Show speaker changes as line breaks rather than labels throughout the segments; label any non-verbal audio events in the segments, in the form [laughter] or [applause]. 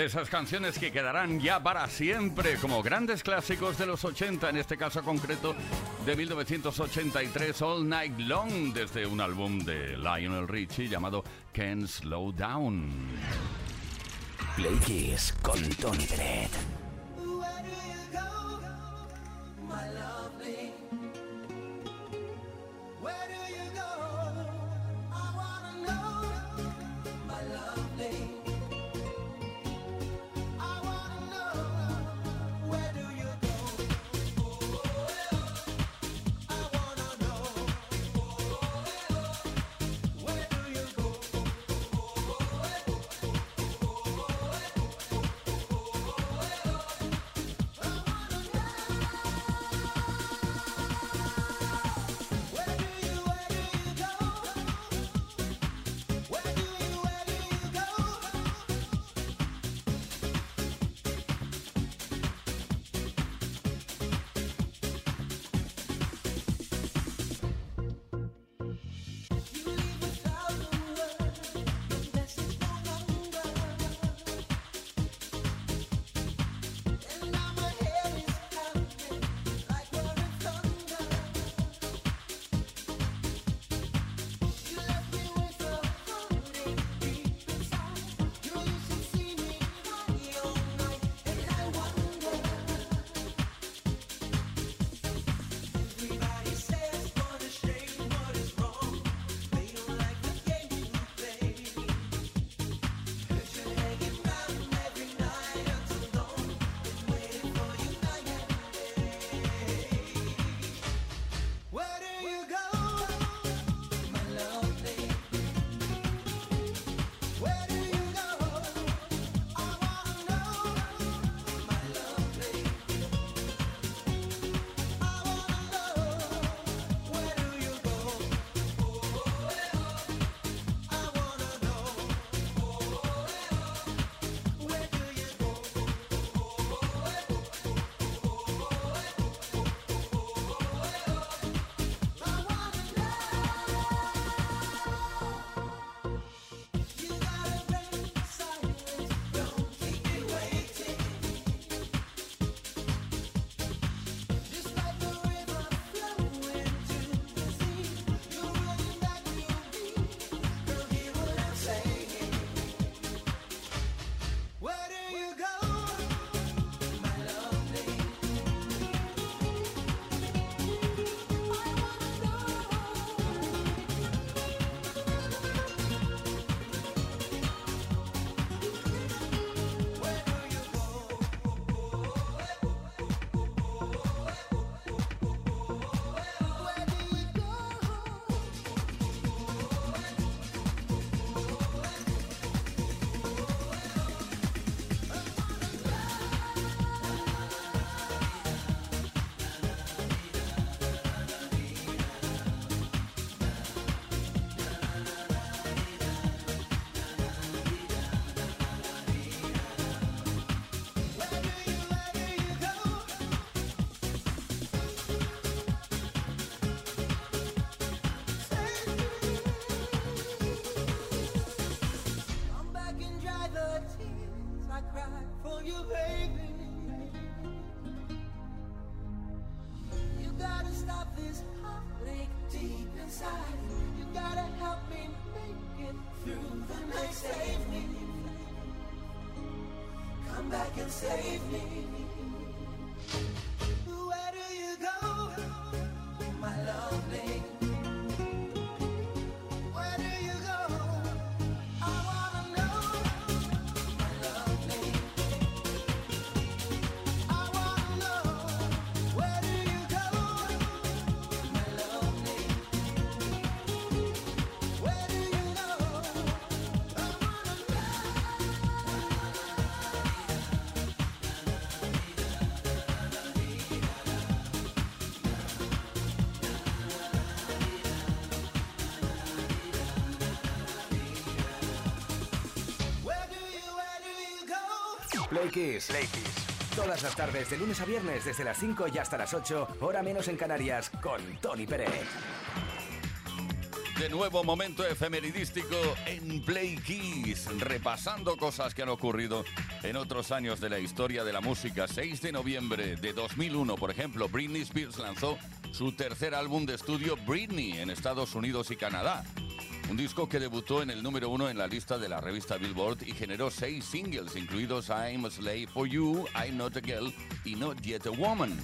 De esas canciones que quedarán ya para siempre como grandes clásicos de los 80, en este caso concreto de 1983, All Night Long, desde un álbum de Lionel Richie llamado Can't Slow Down.
Play Kiss con Tony
for you, baby. You gotta stop this heartache deep inside. You gotta help me make it through the
night. Save me. Come back and save me.
Play Kiss. Todas las tardes, de lunes a viernes, desde las 5 y hasta las 8, hora menos en Canarias, con Tony Pérez.
De nuevo momento efemeridístico en Play Kiss, repasando cosas que han ocurrido en otros años de la historia de la música. 6 de noviembre de 2001, por ejemplo, Britney Spears lanzó su tercer álbum de estudio Britney en Estados Unidos y Canadá. Un disco que debutó en el número uno en la lista de la revista Billboard y generó seis singles, incluidos I'm a Slave for You, I'm Not a Girl y Not Yet a Woman.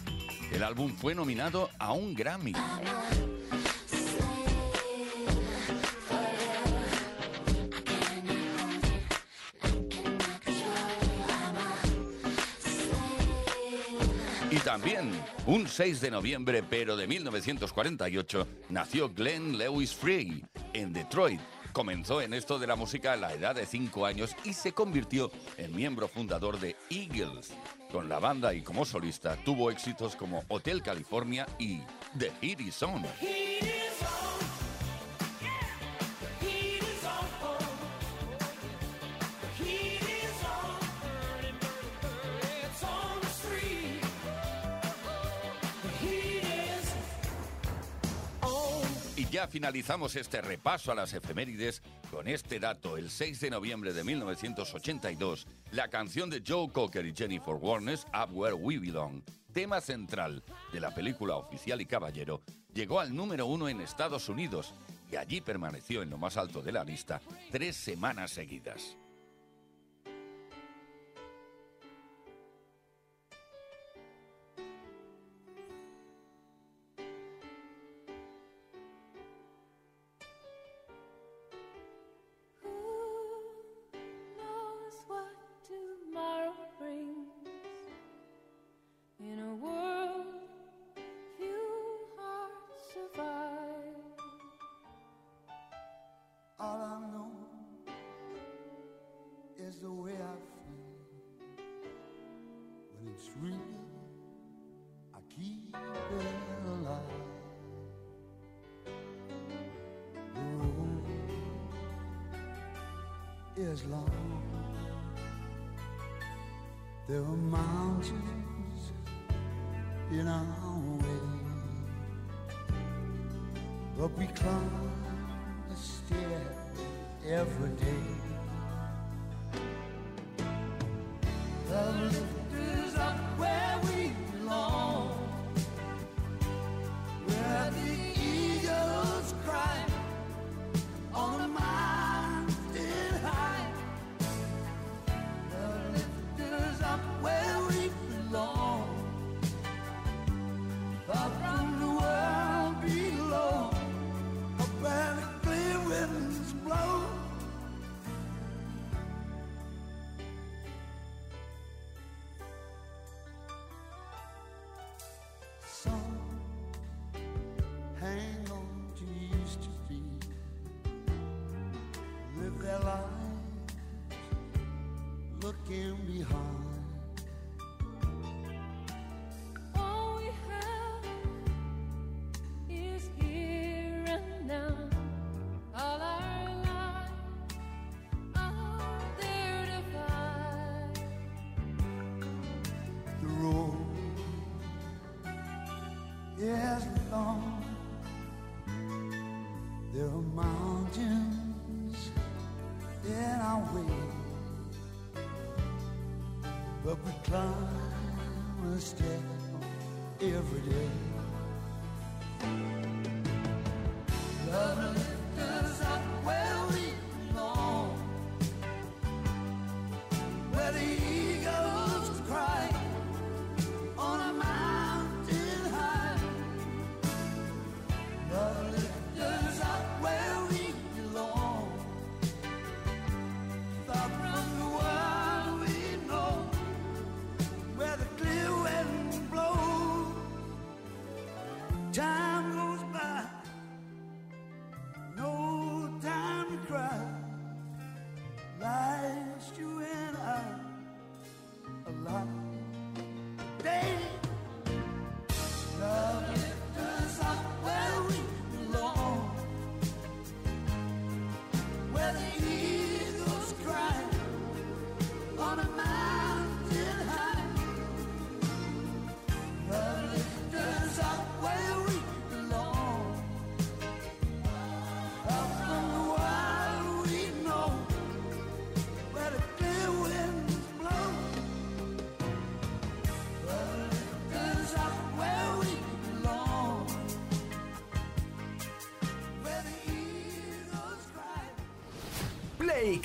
El álbum fue nominado a un Grammy. También, un 6 de noviembre, pero de 1948, nació Glenn Lewis Free en Detroit. Comenzó en esto de la música a la edad de 5 años y se convirtió en miembro fundador de Eagles. Con la banda y como solista tuvo éxitos como Hotel California y The Heat Is On. Ya finalizamos este repaso a las efemérides con este dato. El 6 de noviembre de 1982, la canción de Joe Cocker y Jennifer Warnes, Up Where We Belong, tema central de la película Oficial y Caballero, llegó al número uno en Estados Unidos y allí permaneció en lo más alto de la lista tres semanas seguidas.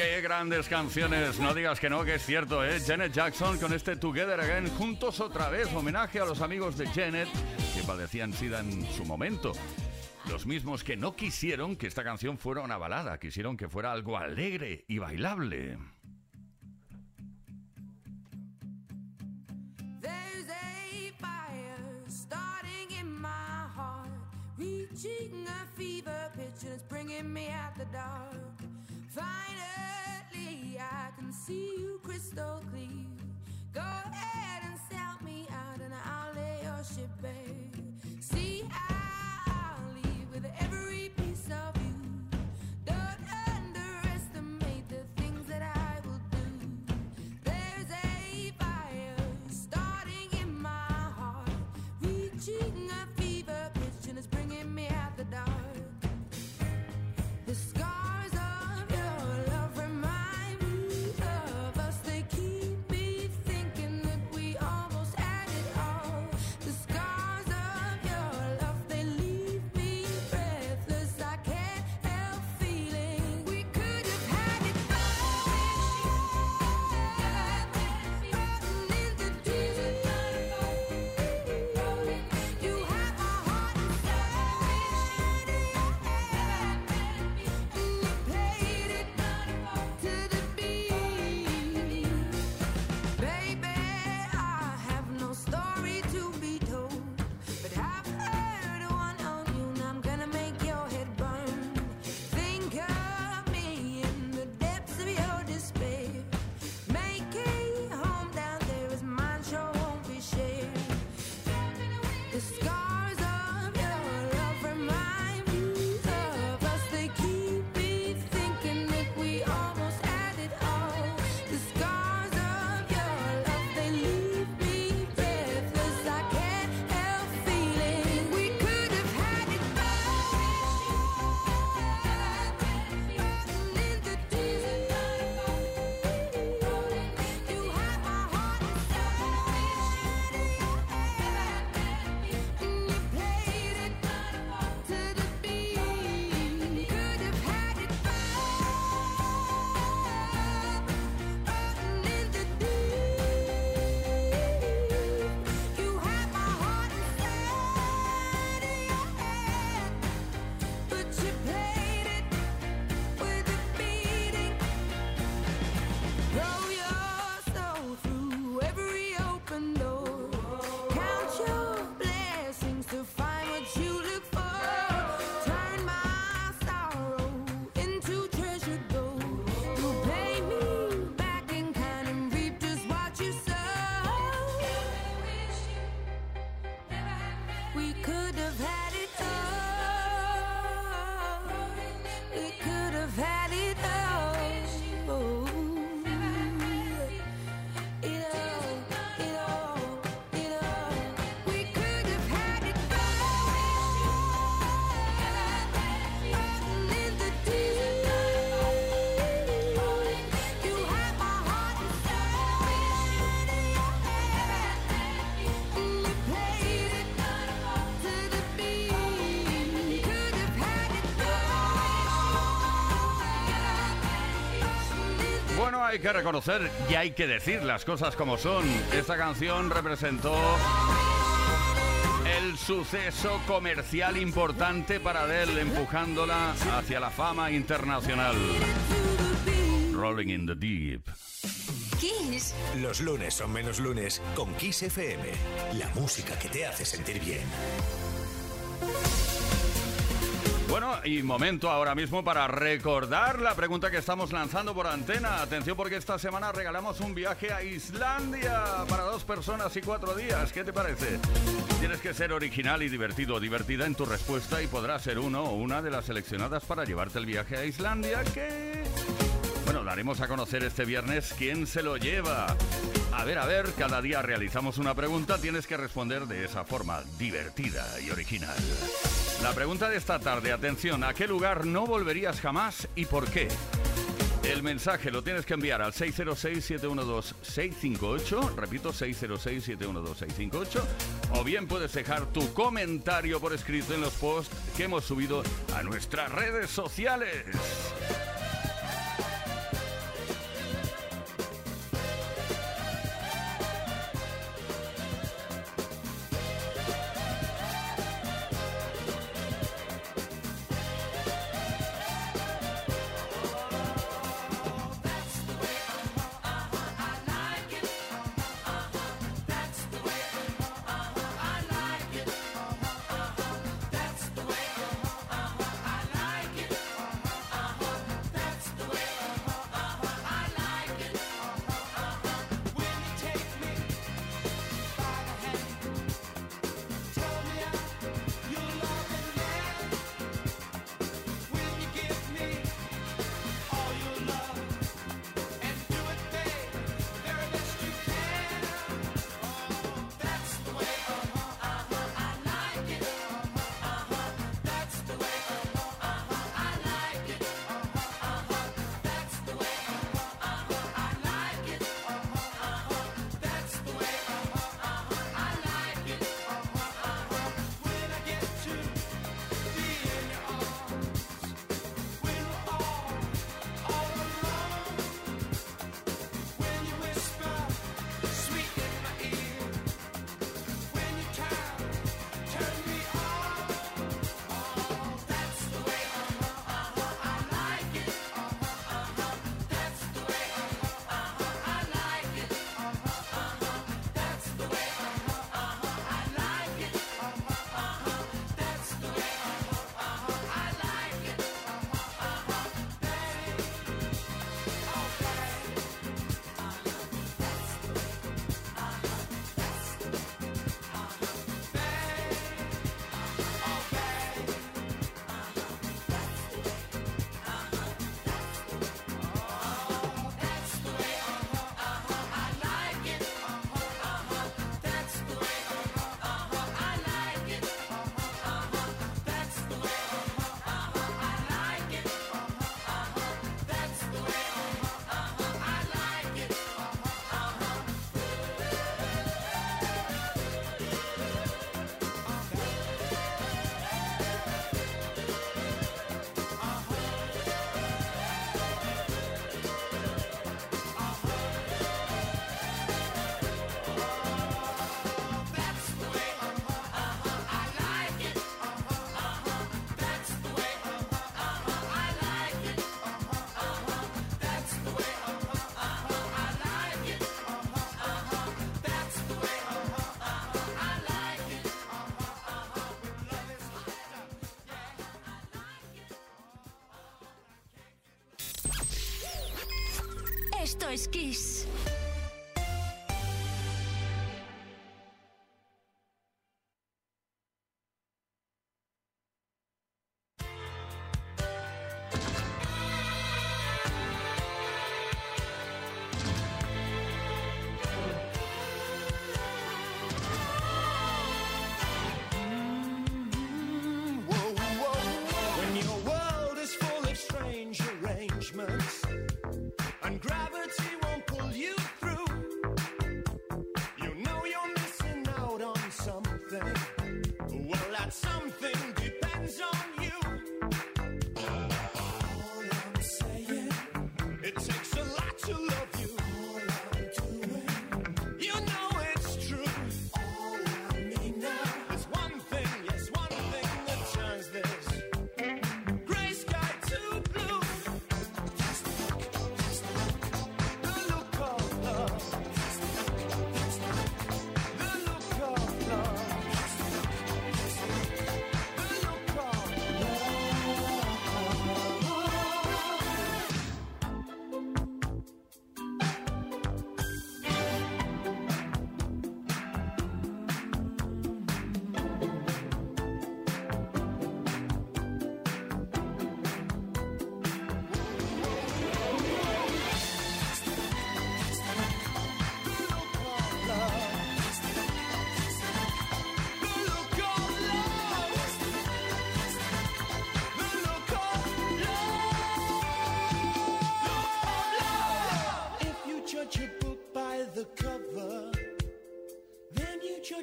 Qué grandes canciones, no digas que no, que es cierto, ¿eh? Janet Jackson con este Together Again, juntos otra vez, homenaje a los amigos de Janet que padecían SIDA en su momento. Los mismos que no quisieron que esta canción fuera una balada, quisieron que fuera algo alegre y bailable.
Bringing me out the dark. Finally, I can see you crystal clear. Go ahead and sell me out, and I'll lay your ship bare.
Hay que reconocer y hay que decir las cosas como son. Esta canción representó el suceso comercial importante para Adele, empujándola hacia la fama internacional. Rolling in the Deep.
Kiss.
Los lunes son menos lunes con Kiss FM. La música que te hace sentir bien.
Bueno, y momento ahora mismo para recordar la pregunta que estamos lanzando por antena. Atención porque esta semana regalamos un viaje a Islandia para dos personas y cuatro días. ¿Qué te parece? Tienes que ser original y divertido divertida en tu respuesta y podrás ser uno o una de las seleccionadas para llevarte el viaje a Islandia que... Daremos a conocer este viernes quién se lo lleva. A ver, a ver, cada día realizamos una pregunta, tienes que responder de esa forma divertida y original. La pregunta de esta tarde, atención, ¿a qué lugar no volverías jamás y por qué? El mensaje lo tienes que enviar al 606-712-658, repito, 606-712-658, o bien puedes dejar tu comentario por escrito en los posts que hemos subido a nuestras redes sociales.
Esto es Kiss.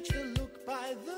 search look by the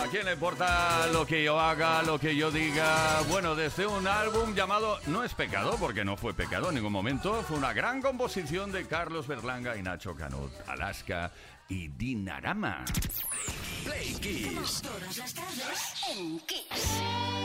¿A quién le importa lo que yo haga, lo que yo diga? Bueno, desde un álbum llamado No es pecado, porque no fue pecado en ningún momento, fue una gran composición de Carlos Berlanga y Nacho Canut, Alaska y Dinarama.
Play Kiss.
Todas las en Kiss.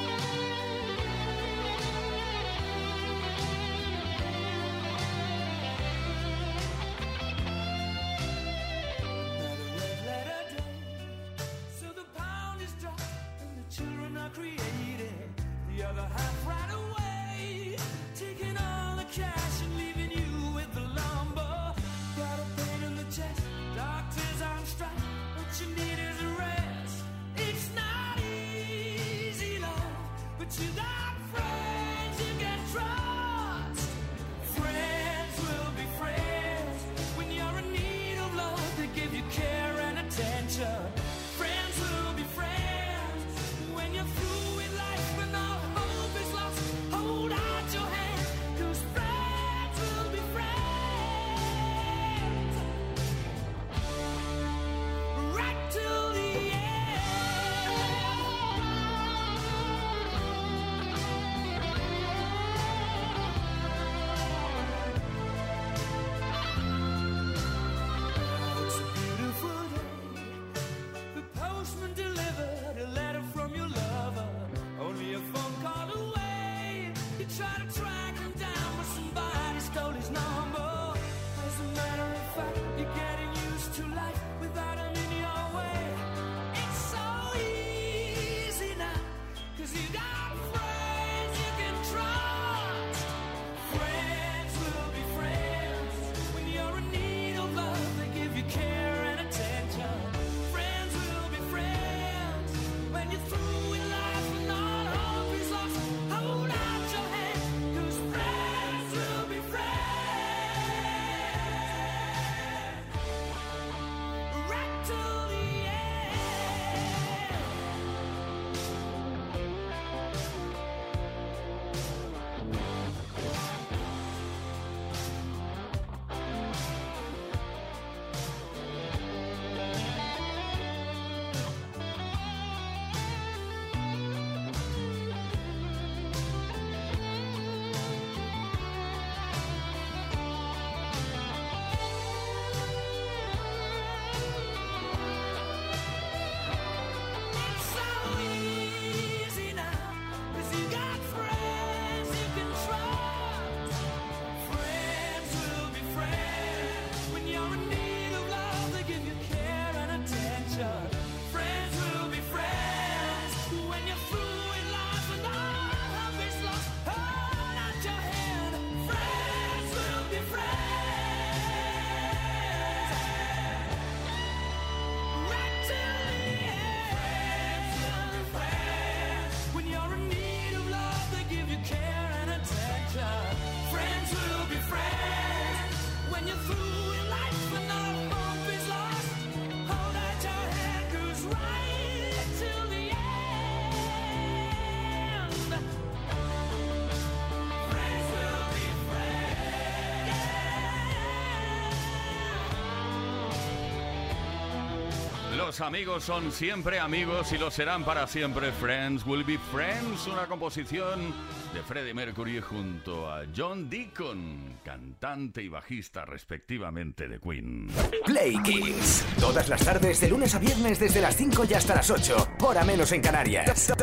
Los amigos son siempre amigos y lo serán para siempre. Friends will be friends, una composición de Freddie Mercury junto a John Deacon, cantante y bajista respectivamente de Queen.
Play Kiss. Todas las tardes, de lunes a viernes, desde las 5 y hasta las 8. Hora menos en Canarias.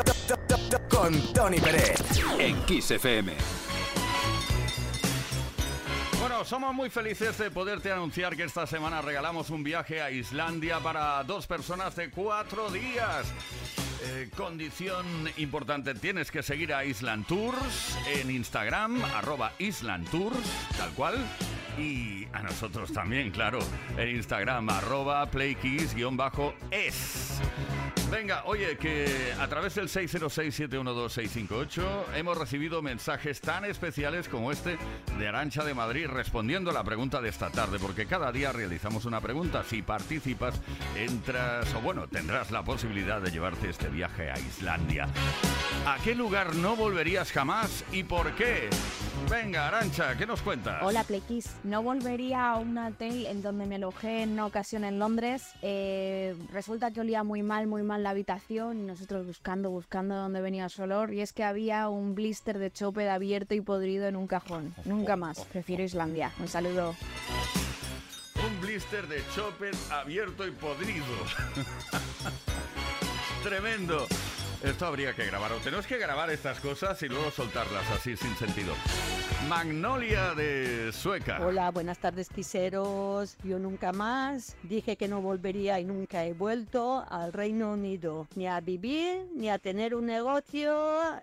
Con Tony Pérez. En Kiss FM.
Somos muy felices de poderte anunciar que esta semana regalamos un viaje a Islandia para dos personas de cuatro días. Eh, condición importante, tienes que seguir a Island Tours en Instagram, arroba Island Tours, tal cual. Y a nosotros también, claro, en Instagram, arroba playkiss-es. Venga, oye, que a través del 606-712-658 hemos recibido mensajes tan especiales como este de Arancha de Madrid respondiendo a la pregunta de esta tarde, porque cada día realizamos una pregunta. Si participas, entras o bueno, tendrás la posibilidad de llevarte este viaje a Islandia. ¿A qué lugar no volverías jamás y por qué? Venga, Arancha, ¿qué nos cuentas?
Hola Plekis, no volvería a un hotel en donde me alojé en una ocasión en Londres. Eh, resulta que olía muy mal, muy mal la habitación y nosotros buscando, buscando dónde venía ese olor. Y es que había un blister de chope abierto y podrido en un cajón. Nunca más. Prefiero Islandia. Un saludo.
Un blister de chopper abierto y podrido. [laughs] Tremendo. Esto habría que grabar. O tenemos que grabar estas cosas y luego soltarlas así sin sentido. Magnolia de Sueca.
Hola, buenas tardes, quiseros. Yo nunca más dije que no volvería y nunca he vuelto al Reino Unido, ni a vivir, ni a tener un negocio,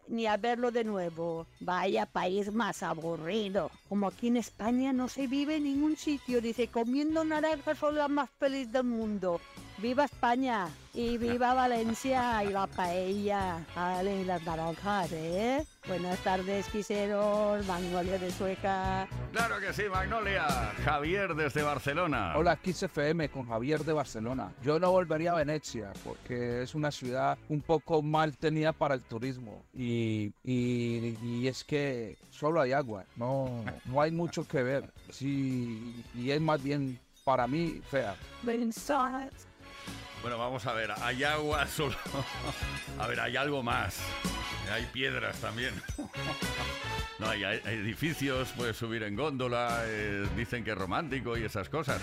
ni a verlo de nuevo. Vaya país más aburrido. Como aquí en España no se vive en ningún sitio. Dice, comiendo naranjas soy la más feliz del mundo. ¡Viva España! Y viva Valencia y la paella. Vale, y las naranjas, ¿eh? Buenas tardes, quiseros. Magnolia de Sueca.
Claro que sí, Magnolia. Javier desde Barcelona.
Hola, Kiss FM con Javier de Barcelona. Yo no volvería a Venecia porque es una ciudad un poco mal tenida para el turismo y, y- y es que solo hay agua, no, no hay mucho que ver. Sí, y es más bien para mí fea.
Bueno, vamos a ver. Hay agua [laughs] solo. A ver, hay algo más. Hay piedras también. No, hay, edificios, puedes subir en góndola, eh, dicen que es romántico y esas cosas.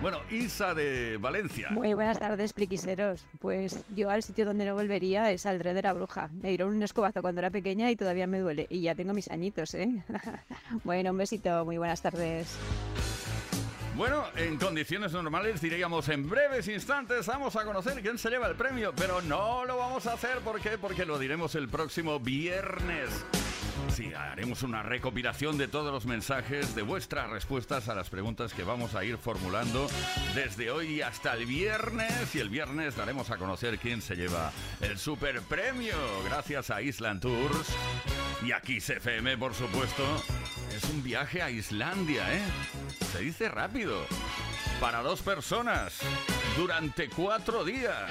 Bueno, Isa de Valencia.
Muy buenas tardes, pliquiseros. Pues yo al sitio donde no volvería es al Dre de la Bruja. Me dieron un escobazo cuando era pequeña y todavía me duele. Y ya tengo mis añitos, ¿eh? [laughs] bueno, un besito. Muy buenas tardes.
Bueno, en condiciones normales diríamos en breves instantes vamos a conocer quién se lleva el premio, pero no lo vamos a hacer ¿por qué? Porque lo diremos el próximo viernes. Sí, haremos una recopilación de todos los mensajes, de vuestras respuestas a las preguntas que vamos a ir formulando desde hoy hasta el viernes. Y el viernes daremos a conocer quién se lleva el super premio, gracias a Island Tours. Y aquí CFM, por supuesto, es un viaje a Islandia, ¿eh? Se dice rápido. Para dos personas, durante cuatro días.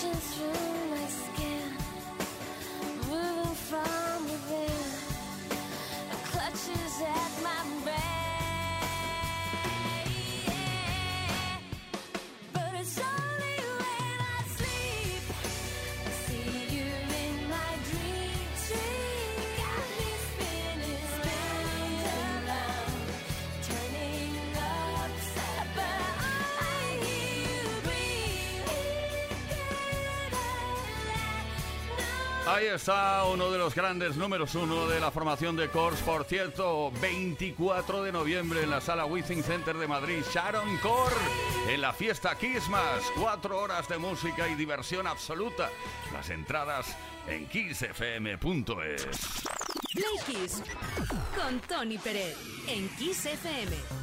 Passions through
Ahí está uno de los grandes números uno de la formación de Kors. Por cierto, 24 de noviembre en la sala Within Center de Madrid, Sharon Kors en la fiesta Kismas. Cuatro horas de música y diversión absoluta. Las entradas en kissfm.es.
Con Tony Pérez en
KissFM.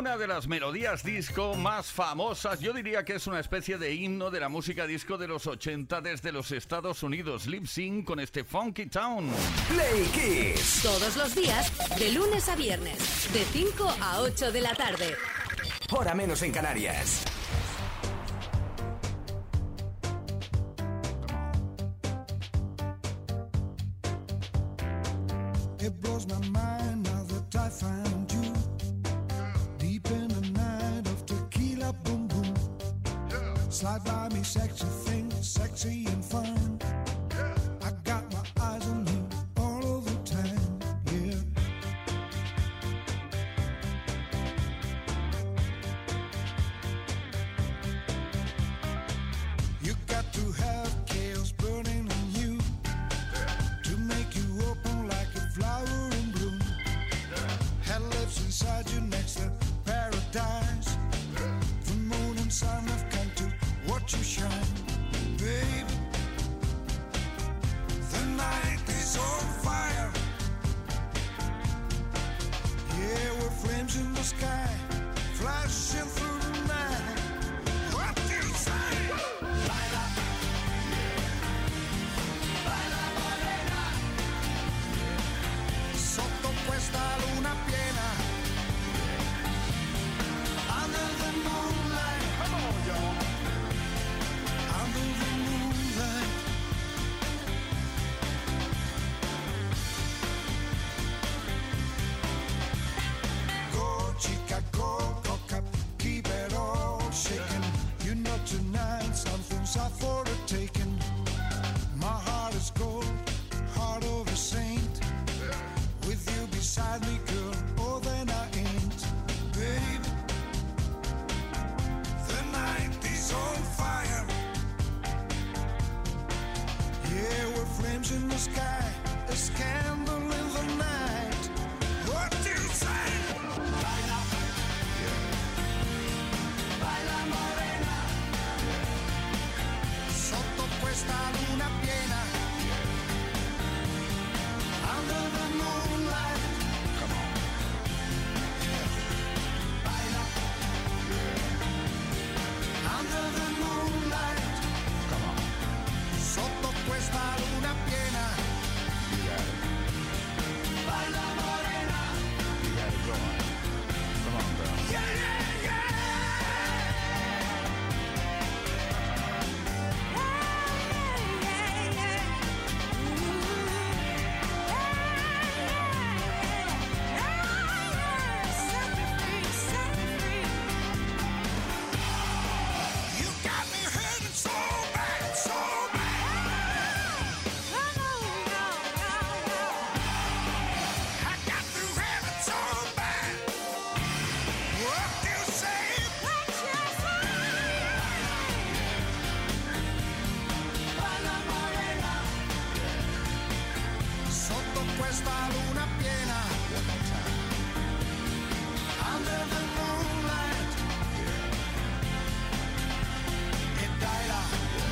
una de las melodías disco más famosas, yo diría que es una especie de himno de la música disco de los 80 desde los Estados Unidos, Lip Sync con este Funky Town.
Play Kiss.
Todos los días, de lunes a viernes, de 5 a 8 de la tarde.
Hora menos en Canarias.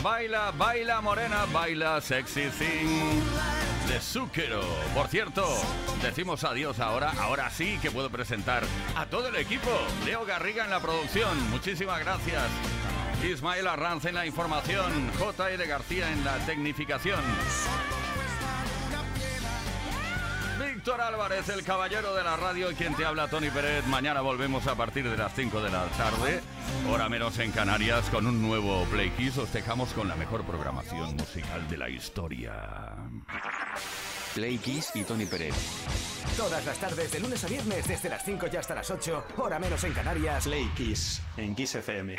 Baila, baila morena, baila sexy thing de Zúquero. Por cierto, decimos adiós ahora, ahora sí que puedo presentar a todo el equipo. Leo Garriga en la producción, muchísimas gracias. Ismael Arranz en la información, J.L. García en la tecnificación. Víctor Álvarez, el caballero de la radio, y quien te habla, Tony Pérez. Mañana volvemos a partir de las 5 de la tarde, hora menos en Canarias, con un nuevo Play Kiss. Os dejamos con la mejor programación musical de la historia.
Play Kiss y Tony Pérez. Todas las tardes, de lunes a viernes, desde las 5 y hasta las 8, hora menos en Canarias.
Play Kiss en Kiss FM.